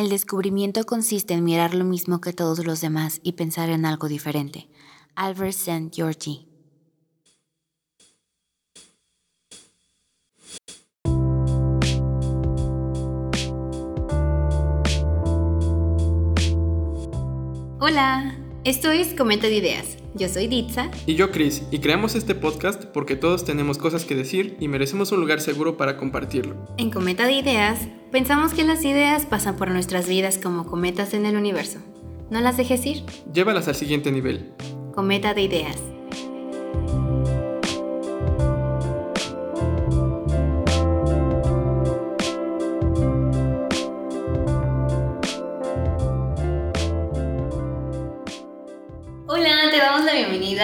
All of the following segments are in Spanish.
El descubrimiento consiste en mirar lo mismo que todos los demás y pensar en algo diferente. Albert St. Georgi. Hola, esto es Cometa de Ideas. Yo soy Ditza. Y yo Chris, y creamos este podcast porque todos tenemos cosas que decir y merecemos un lugar seguro para compartirlo. En Cometa de Ideas, pensamos que las ideas pasan por nuestras vidas como cometas en el universo. ¿No las dejes ir? Llévalas al siguiente nivel. Cometa de Ideas.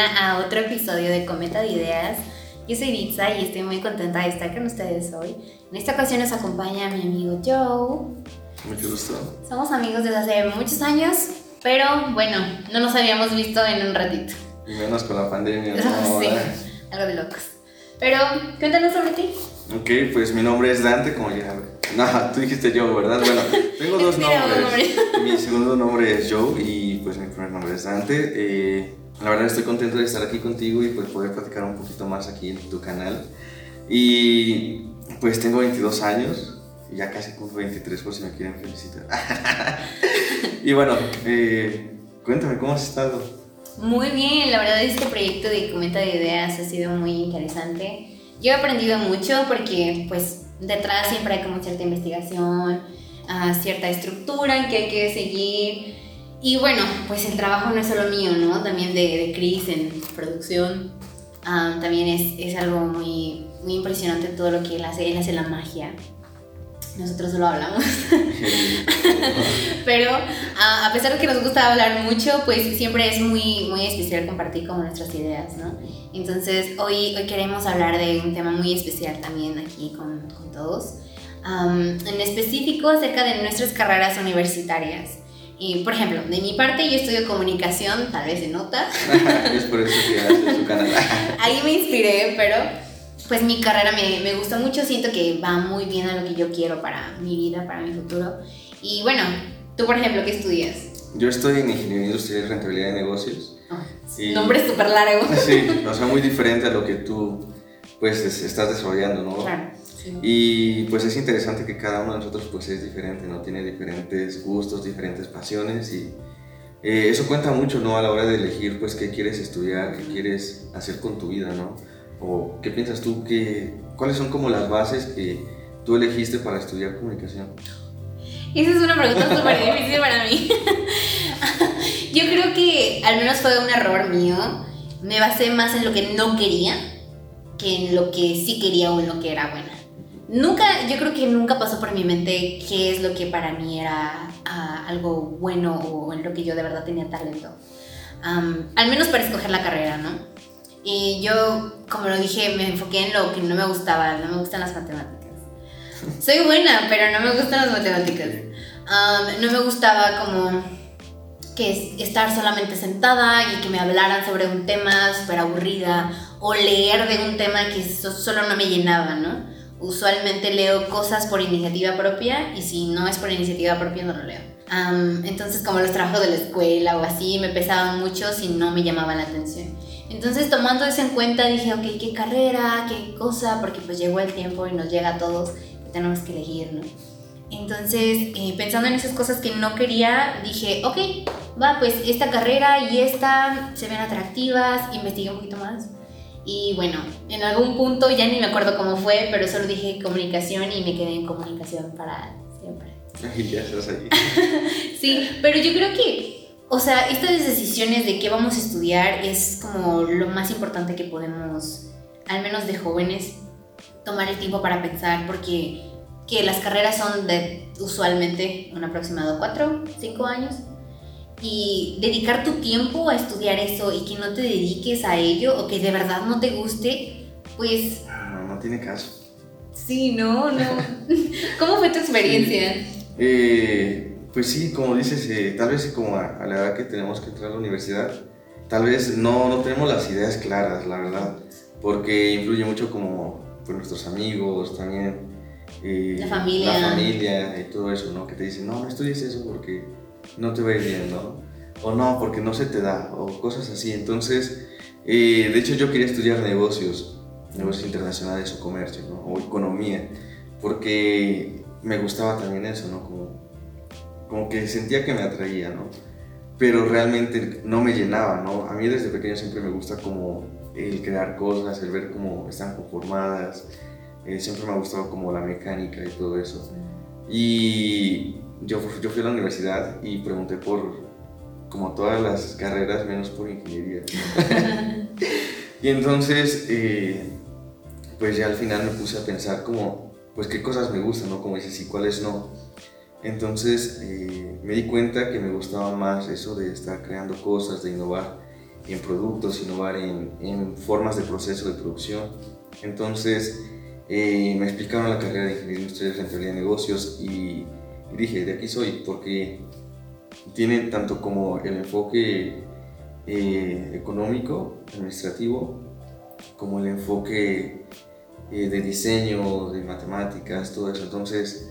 A otro episodio de Cometa de Ideas. Yo soy Ditza y estoy muy contenta de estar con ustedes hoy. En esta ocasión nos acompaña mi amigo Joe. Mucho gusto. Somos amigos desde hace muchos años, pero bueno, no nos habíamos visto en un ratito. Y menos con la pandemia. sí, algo de locos. Pero cuéntanos sobre ti. Ok, pues mi nombre es Dante, como ya... No, tú dijiste Joe, ¿verdad? Bueno, tengo dos nombres. Mi segundo nombre es Joe y pues mi primer nombre es Dante. Eh, la verdad estoy contento de estar aquí contigo y pues poder platicar un poquito más aquí en tu canal. Y pues tengo 22 años, ya casi cumplo 23 por si me quieren felicitar. y bueno, eh, cuéntame, ¿cómo has estado? Muy bien, la verdad este proyecto de Cometa de Ideas ha sido muy interesante. Yo he aprendido mucho porque pues detrás siempre hay como cierta investigación, uh, cierta estructura que hay que seguir y bueno, pues el trabajo no es solo mío, ¿no? También de, de Chris en producción. Ah, también es, es, algo muy, muy impresionante todo lo que él hace. Él hace la magia. Nosotros solo hablamos. Pero a pesar de que nos gusta hablar mucho, pues siempre es muy, muy especial compartir como nuestras ideas, ¿no? Entonces hoy, hoy queremos hablar de un tema muy especial también aquí con, con todos. en específico acerca de nuestras carreras universitarias. Y, por ejemplo, de mi parte yo estudio comunicación, tal vez se nota. es por eso que tu canal. Ahí me inspiré, pero pues mi carrera me, me gusta mucho, siento que va muy bien a lo que yo quiero para mi vida, para mi futuro. Y bueno, tú, por ejemplo, ¿qué estudias? Yo estoy en Ingeniería Industrial y Rentabilidad de Negocios. Oh, Nombre súper largo. Sí, o sea, muy diferente a lo que tú pues estás desarrollando, ¿no? Claro. Y pues es interesante que cada uno de nosotros pues es diferente, ¿no? Tiene diferentes gustos, diferentes pasiones y eh, eso cuenta mucho, ¿no? A la hora de elegir pues qué quieres estudiar, qué quieres hacer con tu vida, ¿no? O qué piensas tú, que, cuáles son como las bases que tú elegiste para estudiar comunicación. Esa es una pregunta súper difícil para mí. Yo creo que al menos fue un error mío. Me basé más en lo que no quería que en lo que sí quería o en lo que era buena nunca, yo creo que nunca pasó por mi mente qué es lo que para mí era ah, algo bueno o en lo que yo de verdad tenía talento. al menos para escoger la carrera, ¿no? Y yo, como lo dije, me enfoqué en lo que no me gustaba, no me gustan las matemáticas. Soy buena, pero no me gustan las matemáticas. no me gustaba como que estar solamente sentada y que me hablaran sobre un tema súper aburrida o leer de un tema que solo no me llenaba, ¿no? usualmente leo cosas por iniciativa propia y si no es por iniciativa propia no lo leo. entonces como los trabajos de la escuela o así me pesaban mucho si no me llamaban la atención. Entonces tomando eso en cuenta dije, ok, qué carrera, qué cosa, porque pues llegó el tiempo y nos llega a todos que tenemos que elegir, ¿no? Entonces, eh, pensando en esas cosas que no quería, dije, ok, va, pues esta carrera y esta se ven atractivas, investigué un poquito más y bueno, en algún punto ya ni me acuerdo cómo fue, pero solo dije comunicación y me quedé en comunicación para siempre. Y ya estás ahí. sí, pero yo creo que, o sea, estas decisiones de qué vamos a estudiar es como lo más importante que podemos, al menos de jóvenes, tomar el tiempo para pensar, porque que las carreras son de usualmente un aproximado 4, 5 años y dedicar tu tiempo a estudiar eso y que no te dediques a ello o que de verdad no te guste, pues... No, no tiene caso. Sí, no, no. ¿Cómo fue tu experiencia? Eh, pues sí, como dices, eh, tal vez como a, la edad que tenemos que entrar a la universidad, tal vez no, no tenemos las ideas claras, la verdad, porque influye mucho como por nuestros amigos también. eh, la familia. La familia y todo eso, ¿no? Que te dicen, no, no estudies eso porque no te va a ir bien, ¿no? O no, porque no se te da, o cosas así. Entonces, eh, de hecho yo quería estudiar negocios, negocios internacionales o comercio, ¿no? O economía, porque me gustaba también eso, ¿no? Como, como que sentía que me atraía, ¿no? Pero realmente no me llenaba, ¿no? A mí desde pequeño siempre me gusta como el crear cosas, el ver cómo están conformadas, eh, siempre me ha gustado como la mecánica y todo eso. Y yo, yo fui a la universidad y pregunté por como todas las carreras menos por ingeniería. y entonces, eh, pues ya al final me puse a pensar como, pues qué cosas me gustan, ¿no? Como dices, y cuáles no. Entonces eh, me di cuenta que me gustaba más eso de estar creando cosas, de innovar en productos, innovar en, formas de proceso de producción. Entonces eh, me explicaron la carrera de Ingeniería Industrial y Rentabilidad de Negocios y, dije, de aquí soy, porque tiene tanto como el enfoque eh, económico, administrativo, como el enfoque de diseño, de matemáticas, todo eso. Entonces,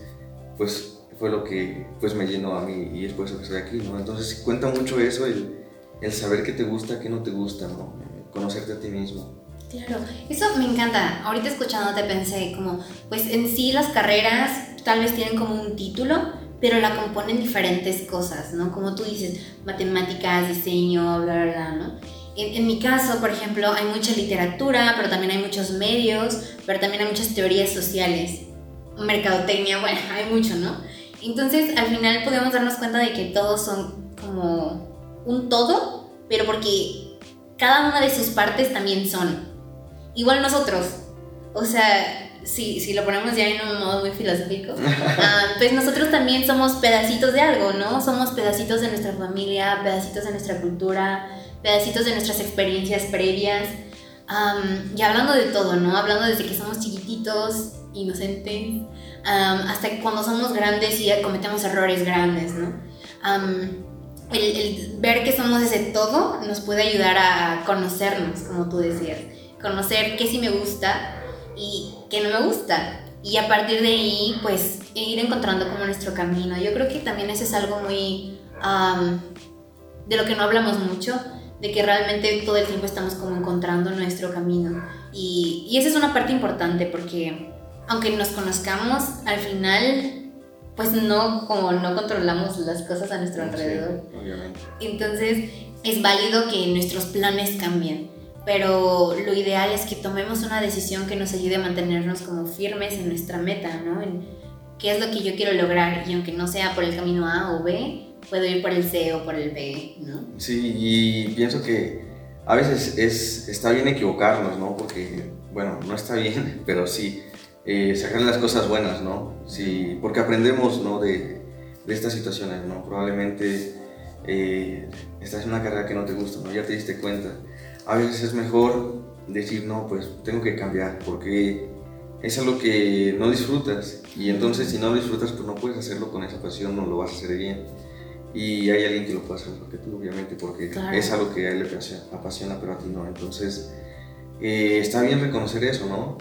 pues fue lo que pues me llenó a mí y es por eso que estoy aquí, ¿no? Entonces cuenta mucho eso, el, el saber qué te gusta, qué no te gusta, ¿no? Conocerte a ti mismo. Claro, eso me encanta. Ahorita escuchándote pensé como, pues en sí las carreras tal vez tienen como un título, pero la componen diferentes cosas, ¿no? Como tú dices, matemáticas, diseño, bla, bla, bla, ¿no? En, en, mi caso, por ejemplo, hay mucha literatura, pero también hay muchos medios, pero también hay muchas teorías sociales, mercadotecnia, bueno, hay mucho, ¿no? Entonces, al final podemos darnos cuenta de que todos son como un todo, pero porque cada una de sus partes también son igual nosotros. O sea, si, si lo ponemos ya en un modo muy filosófico, ah, pues nosotros también somos pedacitos de algo, ¿no? Somos pedacitos de nuestra familia, pedacitos de nuestra cultura, pedacitos de nuestras experiencias previas. y hablando de todo, ¿no? Hablando desde que somos chiquititos, inocentes, hasta que cuando somos grandes y cometemos errores grandes, ¿no? el, el, ver que somos ese todo nos puede ayudar a conocernos, como tú decías conocer qué sí me gusta y qué no me gusta. Y a partir de ahí, pues, ir encontrando como nuestro camino. Yo creo que también eso es algo muy... de lo que no hablamos mucho, de que realmente todo el tiempo estamos como encontrando nuestro camino. Y, y esa es una parte importante porque aunque nos conozcamos, al final, pues no, como no controlamos las cosas a nuestro alrededor. Entonces, es válido que nuestros planes cambien pero lo ideal es que tomemos una decisión que nos ayude a mantenernos como firmes en nuestra meta, ¿no? En qué es lo que yo quiero lograr y aunque no sea por el camino A o B, puedo ir por el C o por el B, ¿no? Sí, y pienso que a veces es, está bien equivocarnos, ¿no? Porque, bueno, no está bien, pero sí, eh, sacar las cosas buenas, ¿no? Sí, porque aprendemos, ¿no? De, de estas situaciones, ¿no? Probablemente eh, estás en una carrera que no te gusta, ¿no? Ya te diste cuenta a veces es mejor decir, no, pues tengo que cambiar, porque es algo que no disfrutas. Y entonces si no lo disfrutas, pues no puedes hacerlo con esa pasión, no lo vas a hacer bien. Y hay alguien que lo puede hacer mejor que tú, obviamente, porque es algo que a él le apasiona, pero a ti no. Entonces, eh, está bien reconocer eso, ¿no?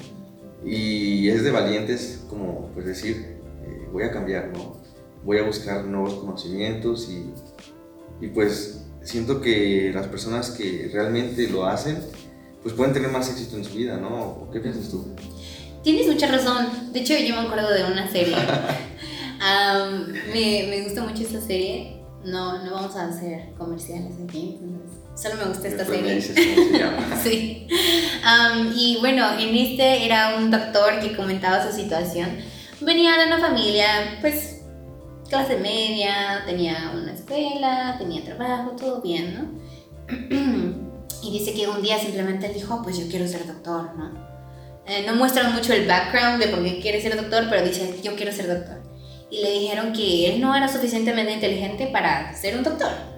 Y es de valientes como, pues decir, eh, voy a cambiar, ¿no? Voy a buscar nuevos conocimientos y, y pues siento que las personas que realmente lo hacen, pues pueden tener más éxito en su vida, ¿no? ¿Qué piensas tú? Tienes mucha razón. De hecho, yo me acuerdo de una serie. me, me gusta mucho esta serie. No, no vamos a hacer comerciales aquí, solo me gusta esta serie. sí. y bueno, en este era un doctor que comentaba su situación. Venía de una familia, pues clase media, tenía una escuela, tenía trabajo, todo bien, ¿no? y dice que un día simplemente dijo, pues yo quiero ser doctor, ¿no? Eh, no muestran mucho el background de por qué quiere ser doctor, pero dice, yo quiero ser doctor. Y le dijeron que él no era suficientemente inteligente para ser un doctor.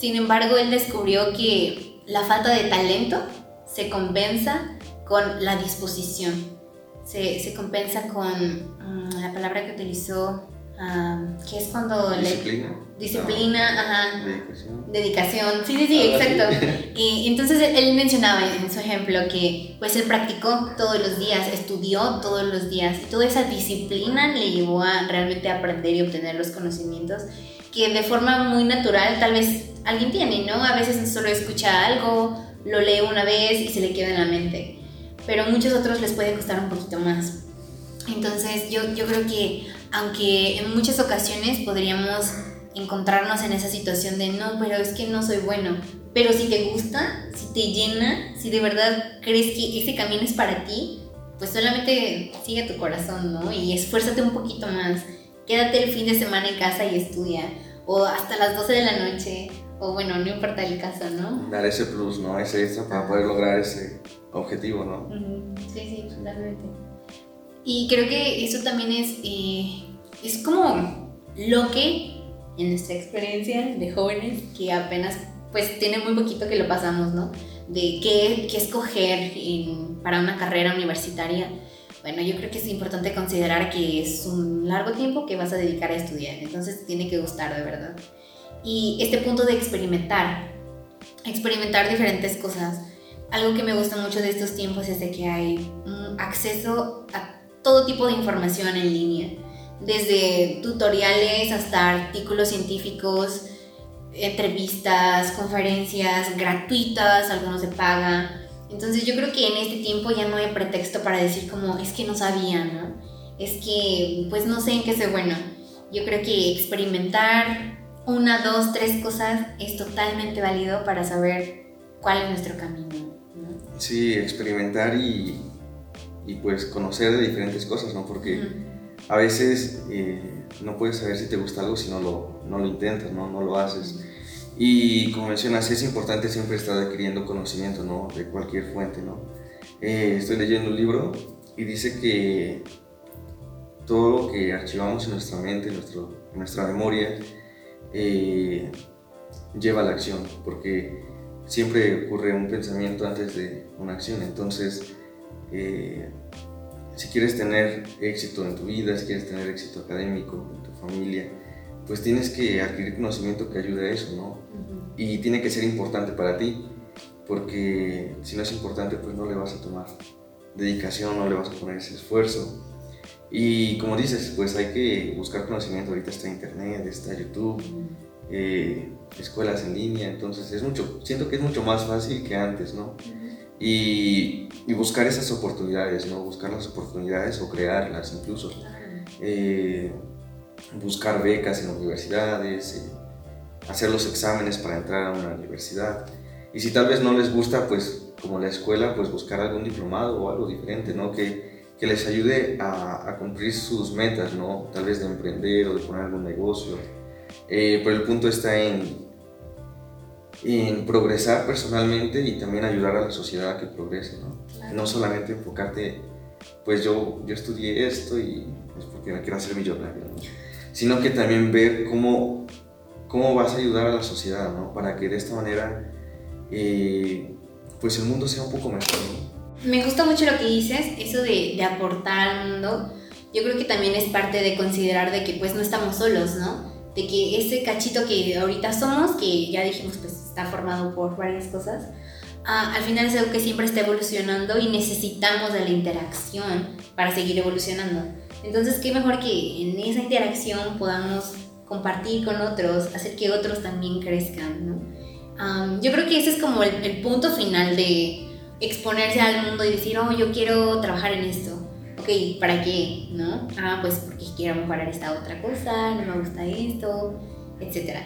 Sin embargo, él descubrió que la falta de talento se compensa con la disposición. Se, se compensa con mm, la palabra que utilizó que es cuando... Disciplina. disciplina, ajá. Dedicación. Dedicación, sí, sí, sí, exacto. Y entonces él mencionaba en su ejemplo que pues él practicó todos los días, estudió todos los días y toda esa disciplina le llevó a realmente aprender y obtener los conocimientos que de forma muy natural tal vez alguien tiene, ¿no? A veces solo escucha algo, lo lee una vez y se le queda en la mente, pero a muchos otros les puede costar un poquito más. Entonces yo, yo creo que aunque en muchas ocasiones podríamos encontrarnos en esa situación de no, pero es que no soy bueno, pero si te gusta, si te llena, si de verdad crees que ese camino es para ti, pues solamente sigue tu corazón, ¿no? Y esfuérzate un poquito más. Quédate el fin de semana en casa y estudia. O hasta las 12 de la noche. O bueno, no importa el caso, ¿no? Dar ese plus, ¿no? Ese extra para poder lograr ese objetivo, ¿no? Sí, sí, totalmente. Y creo que eso también es, eh, es como lo que, en nuestra experiencia de jóvenes, que apenas pues tiene muy poquito que lo pasamos, ¿no? De qué, qué escoger para una carrera universitaria. Bueno, yo creo que es importante considerar que es un largo tiempo que vas a dedicar a estudiar, entonces tiene que gustar de verdad. Y este punto de experimentar, experimentar diferentes cosas. Algo que me gusta mucho de estos tiempos es de que hay acceso a todo tipo de información en línea, desde tutoriales hasta artículos científicos, entrevistas, conferencias gratuitas, algunos de paga. Entonces yo creo que en este tiempo ya no hay pretexto para decir como es que no sabía, ¿no? Es que pues no sé en qué soy bueno. Yo creo que experimentar una, dos, tres cosas es totalmente válido para saber cuál es nuestro camino. Sí, experimentar y y pues conocer de diferentes cosas, ¿no? Porque a veces eh, no puedes saber si te gusta algo si no lo, no lo intentas, ¿no? No lo haces. Y como mencionas, es importante siempre estar adquiriendo conocimiento, ¿no? De cualquier fuente, ¿no? Eh, estoy leyendo un libro y dice que todo lo que archivamos en nuestra mente, en, nuestro, en nuestra memoria, eh, lleva a la acción, porque siempre ocurre un pensamiento antes de una acción. Entonces, eh, si quieres tener éxito en tu vida, si quieres tener éxito académico en tu familia, pues tienes que adquirir conocimiento que ayude a eso, ¿no? Y tiene que ser importante para ti, porque si no es importante, pues no le vas a tomar dedicación, no le vas a poner ese esfuerzo. Y como dices, pues hay que buscar conocimiento, ahorita está internet, está YouTube, eh, escuelas en línea, entonces es mucho, siento que es mucho más fácil que antes, ¿no? y, buscar esas oportunidades, ¿no? Buscar las oportunidades o crearlas incluso. Eh, buscar becas en universidades, eh, hacer los exámenes para entrar a una universidad. Y si tal vez no les gusta, pues como la escuela, pues buscar algún diplomado o algo diferente, ¿no? Que, que les ayude a, a, cumplir sus metas, ¿no? Tal vez de emprender o de poner algún negocio. Eh, pero el punto está en en progresar personalmente y también ayudar a la sociedad a que progrese, ¿no? No solamente enfocarte, pues yo, yo estudié esto y es porque me quiero hacer millonario, ¿no? Sino que también ver cómo, cómo vas a ayudar a la sociedad, ¿no? Para que de esta manera, eh, pues el mundo sea un poco mejor, ¿no? Me gusta mucho lo que dices, eso de, aportar al mundo. Yo creo que también es parte de considerar de que pues no estamos solos, ¿no? de que ese cachito que ahorita somos, que ya dijimos pues está formado por varias cosas, al final es algo que siempre está evolucionando y necesitamos de la interacción para seguir evolucionando. Entonces, qué mejor que en esa interacción podamos compartir con otros, hacer que otros también crezcan, ¿no? yo creo que ese es como el punto final de exponerse al mundo y decir, oh, yo quiero trabajar en esto ok, ¿para qué? ¿No? Ah, pues porque quiero mejorar esta otra cosa, no me gusta esto, etc.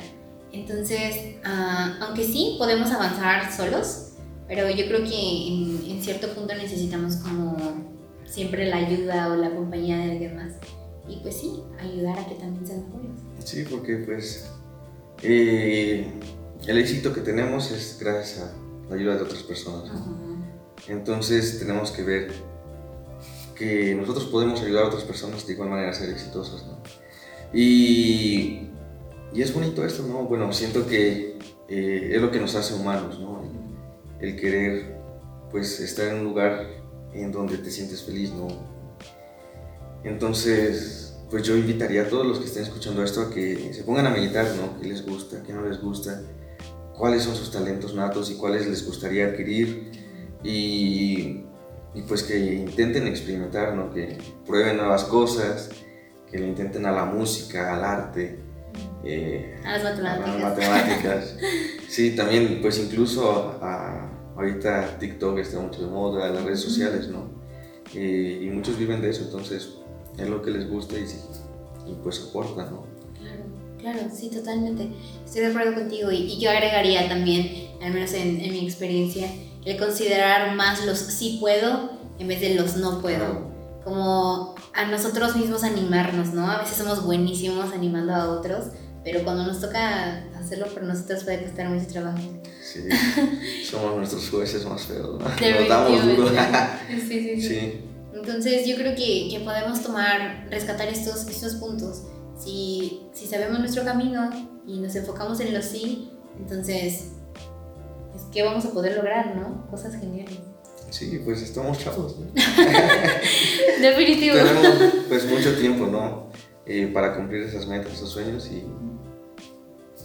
Entonces, ah, aunque sí podemos avanzar solos, pero yo creo que en, cierto punto necesitamos como siempre la ayuda o la compañía de alguien más. Y pues sí, ayudar a que también sean mejores. Sí, porque pues eh, el éxito que tenemos es gracias a la ayuda de otras personas. Entonces tenemos que ver que nosotros podemos ayudar a otras personas de igual manera a ser exitosas, ¿no? Y, y es bonito esto, ¿no? Bueno, siento que eh, es lo que nos hace humanos, ¿no? El, querer, pues, estar en un lugar en donde te sientes feliz, ¿no? Entonces, pues yo invitaría a todos los que estén escuchando esto a que se pongan a meditar, ¿no? ¿Qué les gusta? ¿Qué no les gusta? ¿Cuáles son sus talentos natos y cuáles les gustaría adquirir? Y, y pues que intenten experimentar, ¿no? Que prueben nuevas cosas, que le intenten a la música, al arte. Eh, a las matemáticas. matemáticas. sí, también, pues incluso a, ahorita TikTok está mucho de moda, las redes sociales, ¿no? Eh, y muchos viven de eso, entonces es lo que les gusta y, y pues aportan, ¿no? Claro, claro, sí, totalmente. Estoy de acuerdo contigo y, yo agregaría también, al menos en, en, mi experiencia, el considerar más los sí puedo en vez de los no puedo. Como a nosotros mismos animarnos, ¿no? A veces somos buenísimos animando a otros, pero cuando nos toca hacerlo por nosotros puede costar mucho trabajo. Sí, somos nuestros jueces más feos, ¿no? Nos damos duro. sí, sí, sí, Entonces yo creo que, que, podemos tomar, rescatar estos, estos puntos. Si, si sabemos nuestro camino y nos enfocamos en los sí, entonces, es que vamos a poder lograr, ¿no? Cosas geniales. Sí, pues estamos chavos, ¿no? Definitivo. Tenemos pues mucho tiempo, ¿no? Eh, para cumplir esas metas, esos sueños y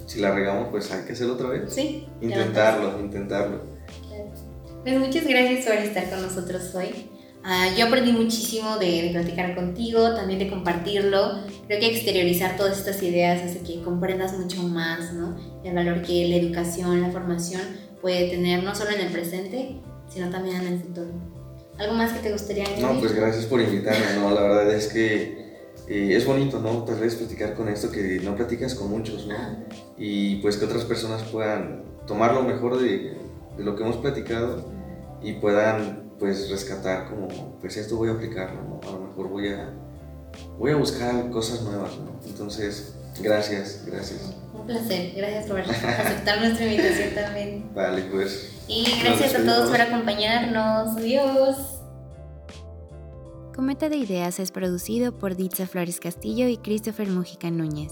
si la regamos, pues hay que hacerlo otra vez. Sí. Intentarlo, intentarlo. Pues muchas gracias por estar con nosotros hoy. Ah, yo aprendí muchísimo de, de, platicar contigo, también de compartirlo. Creo que exteriorizar todas estas ideas hace que comprendas mucho más ¿no? el valor que la educación, la formación puede tener, no solo en el presente, sino también en el futuro. ¿Algo más que te gustaría añadir? No, pues gracias por invitarme. No, la verdad es que eh, es bonito, ¿no? Tal vez platicar con esto que no platicas con muchos, ¿no? Y pues que otras personas puedan tomar lo mejor de, de lo que hemos platicado y puedan pues rescatar como, pues esto voy a aplicarlo, ¿no? A lo mejor voy a, voy a buscar cosas nuevas, ¿no? Entonces, gracias, gracias. Un placer, gracias por aceptar nuestra invitación también. Vale, pues. Y gracias a todos por acompañarnos. Adiós. Cometa de Ideas es producido por Ditza Flores Castillo y Christopher Mujica Núñez.